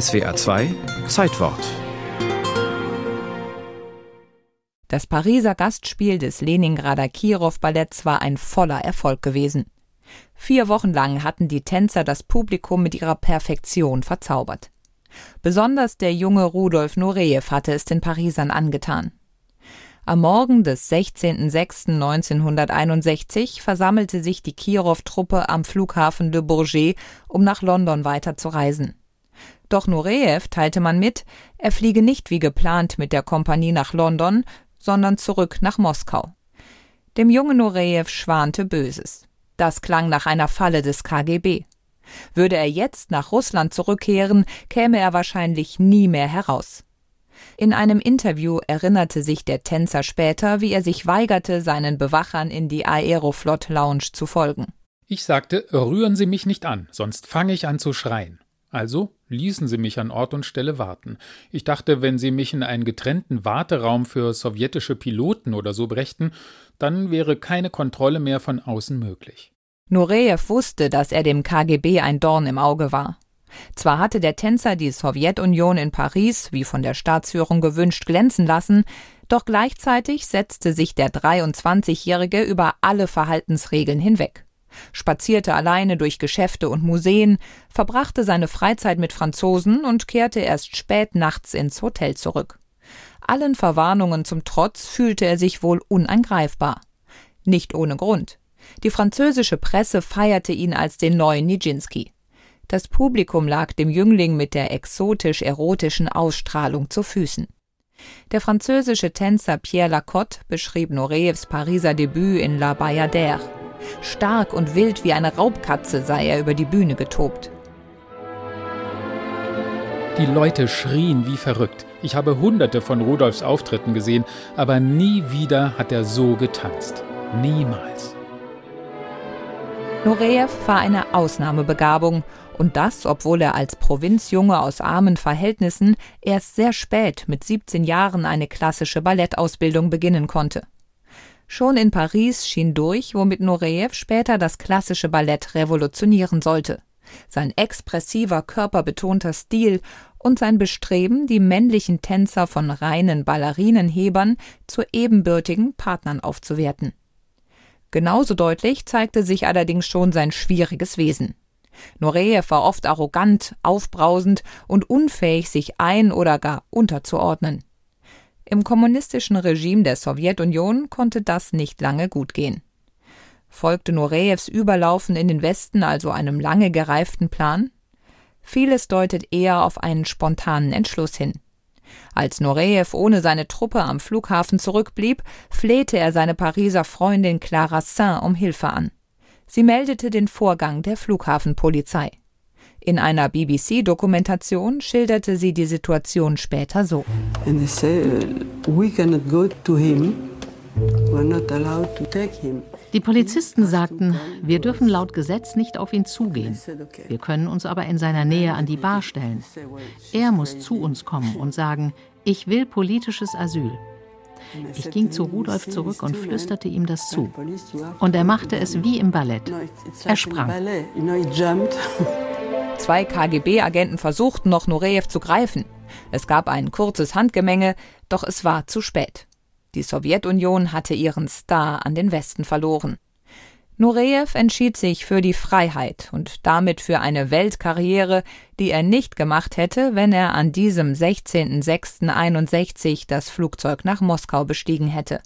SWA 2 Zeitwort Das Pariser Gastspiel des Leningrader Kirov Balletts war ein voller Erfolg gewesen. Vier Wochen lang hatten die Tänzer das Publikum mit ihrer Perfektion verzaubert. Besonders der junge Rudolf Nureyev hatte es den Parisern angetan. Am Morgen des 16.06.1961 versammelte sich die Kirov-Truppe am Flughafen de Bourget, um nach London weiterzureisen. Doch Nureyev teilte man mit, er fliege nicht wie geplant mit der Kompanie nach London, sondern zurück nach Moskau. Dem jungen Nureyev schwante Böses. Das klang nach einer Falle des KGB. Würde er jetzt nach Russland zurückkehren, käme er wahrscheinlich nie mehr heraus. In einem Interview erinnerte sich der Tänzer später, wie er sich weigerte, seinen Bewachern in die Aeroflot Lounge zu folgen. Ich sagte, rühren Sie mich nicht an, sonst fange ich an zu schreien. Also ließen sie mich an Ort und Stelle warten. Ich dachte, wenn sie mich in einen getrennten Warteraum für sowjetische Piloten oder so brächten, dann wäre keine Kontrolle mehr von außen möglich. Nureyev wusste, dass er dem KGB ein Dorn im Auge war. Zwar hatte der Tänzer die Sowjetunion in Paris, wie von der Staatsführung gewünscht, glänzen lassen, doch gleichzeitig setzte sich der 23-Jährige über alle Verhaltensregeln hinweg spazierte alleine durch Geschäfte und Museen, verbrachte seine Freizeit mit Franzosen und kehrte erst spät nachts ins Hotel zurück. Allen Verwarnungen zum Trotz fühlte er sich wohl unangreifbar. Nicht ohne Grund. Die französische Presse feierte ihn als den neuen Nijinsky. Das Publikum lag dem Jüngling mit der exotisch-erotischen Ausstrahlung zu Füßen. Der französische Tänzer Pierre Lacotte beschrieb Noreyevs Pariser Debüt in La Bayadère. Stark und wild wie eine Raubkatze sei er über die Bühne getobt. Die Leute schrien wie verrückt. Ich habe hunderte von Rudolfs Auftritten gesehen, aber nie wieder hat er so getanzt. Niemals. Nureyev war eine Ausnahmebegabung und das, obwohl er als Provinzjunge aus armen Verhältnissen erst sehr spät mit 17 Jahren eine klassische Ballettausbildung beginnen konnte. Schon in Paris schien durch, womit Nureyev später das klassische Ballett revolutionieren sollte. Sein expressiver, körperbetonter Stil und sein Bestreben, die männlichen Tänzer von reinen Ballerinenhebern zu ebenbürtigen Partnern aufzuwerten. Genauso deutlich zeigte sich allerdings schon sein schwieriges Wesen. Nureyev war oft arrogant, aufbrausend und unfähig, sich ein- oder gar unterzuordnen. Im kommunistischen Regime der Sowjetunion konnte das nicht lange gut gehen. Folgte Nureyevs Überlaufen in den Westen also einem lange gereiften Plan? Vieles deutet eher auf einen spontanen Entschluss hin. Als Nureyev ohne seine Truppe am Flughafen zurückblieb, flehte er seine Pariser Freundin Clara Saint um Hilfe an. Sie meldete den Vorgang der Flughafenpolizei. In einer BBC-Dokumentation schilderte sie die Situation später so. Die Polizisten sagten, wir dürfen laut Gesetz nicht auf ihn zugehen. Wir können uns aber in seiner Nähe an die Bar stellen. Er muss zu uns kommen und sagen, ich will politisches Asyl. Ich ging zu Rudolf zurück und flüsterte ihm das zu. Und er machte es wie im Ballett. Er sprang. Zwei KGB-Agenten versuchten noch Nureyev zu greifen. Es gab ein kurzes Handgemenge, doch es war zu spät. Die Sowjetunion hatte ihren Star an den Westen verloren. Nureyev entschied sich für die Freiheit und damit für eine Weltkarriere, die er nicht gemacht hätte, wenn er an diesem 16.06.61 das Flugzeug nach Moskau bestiegen hätte.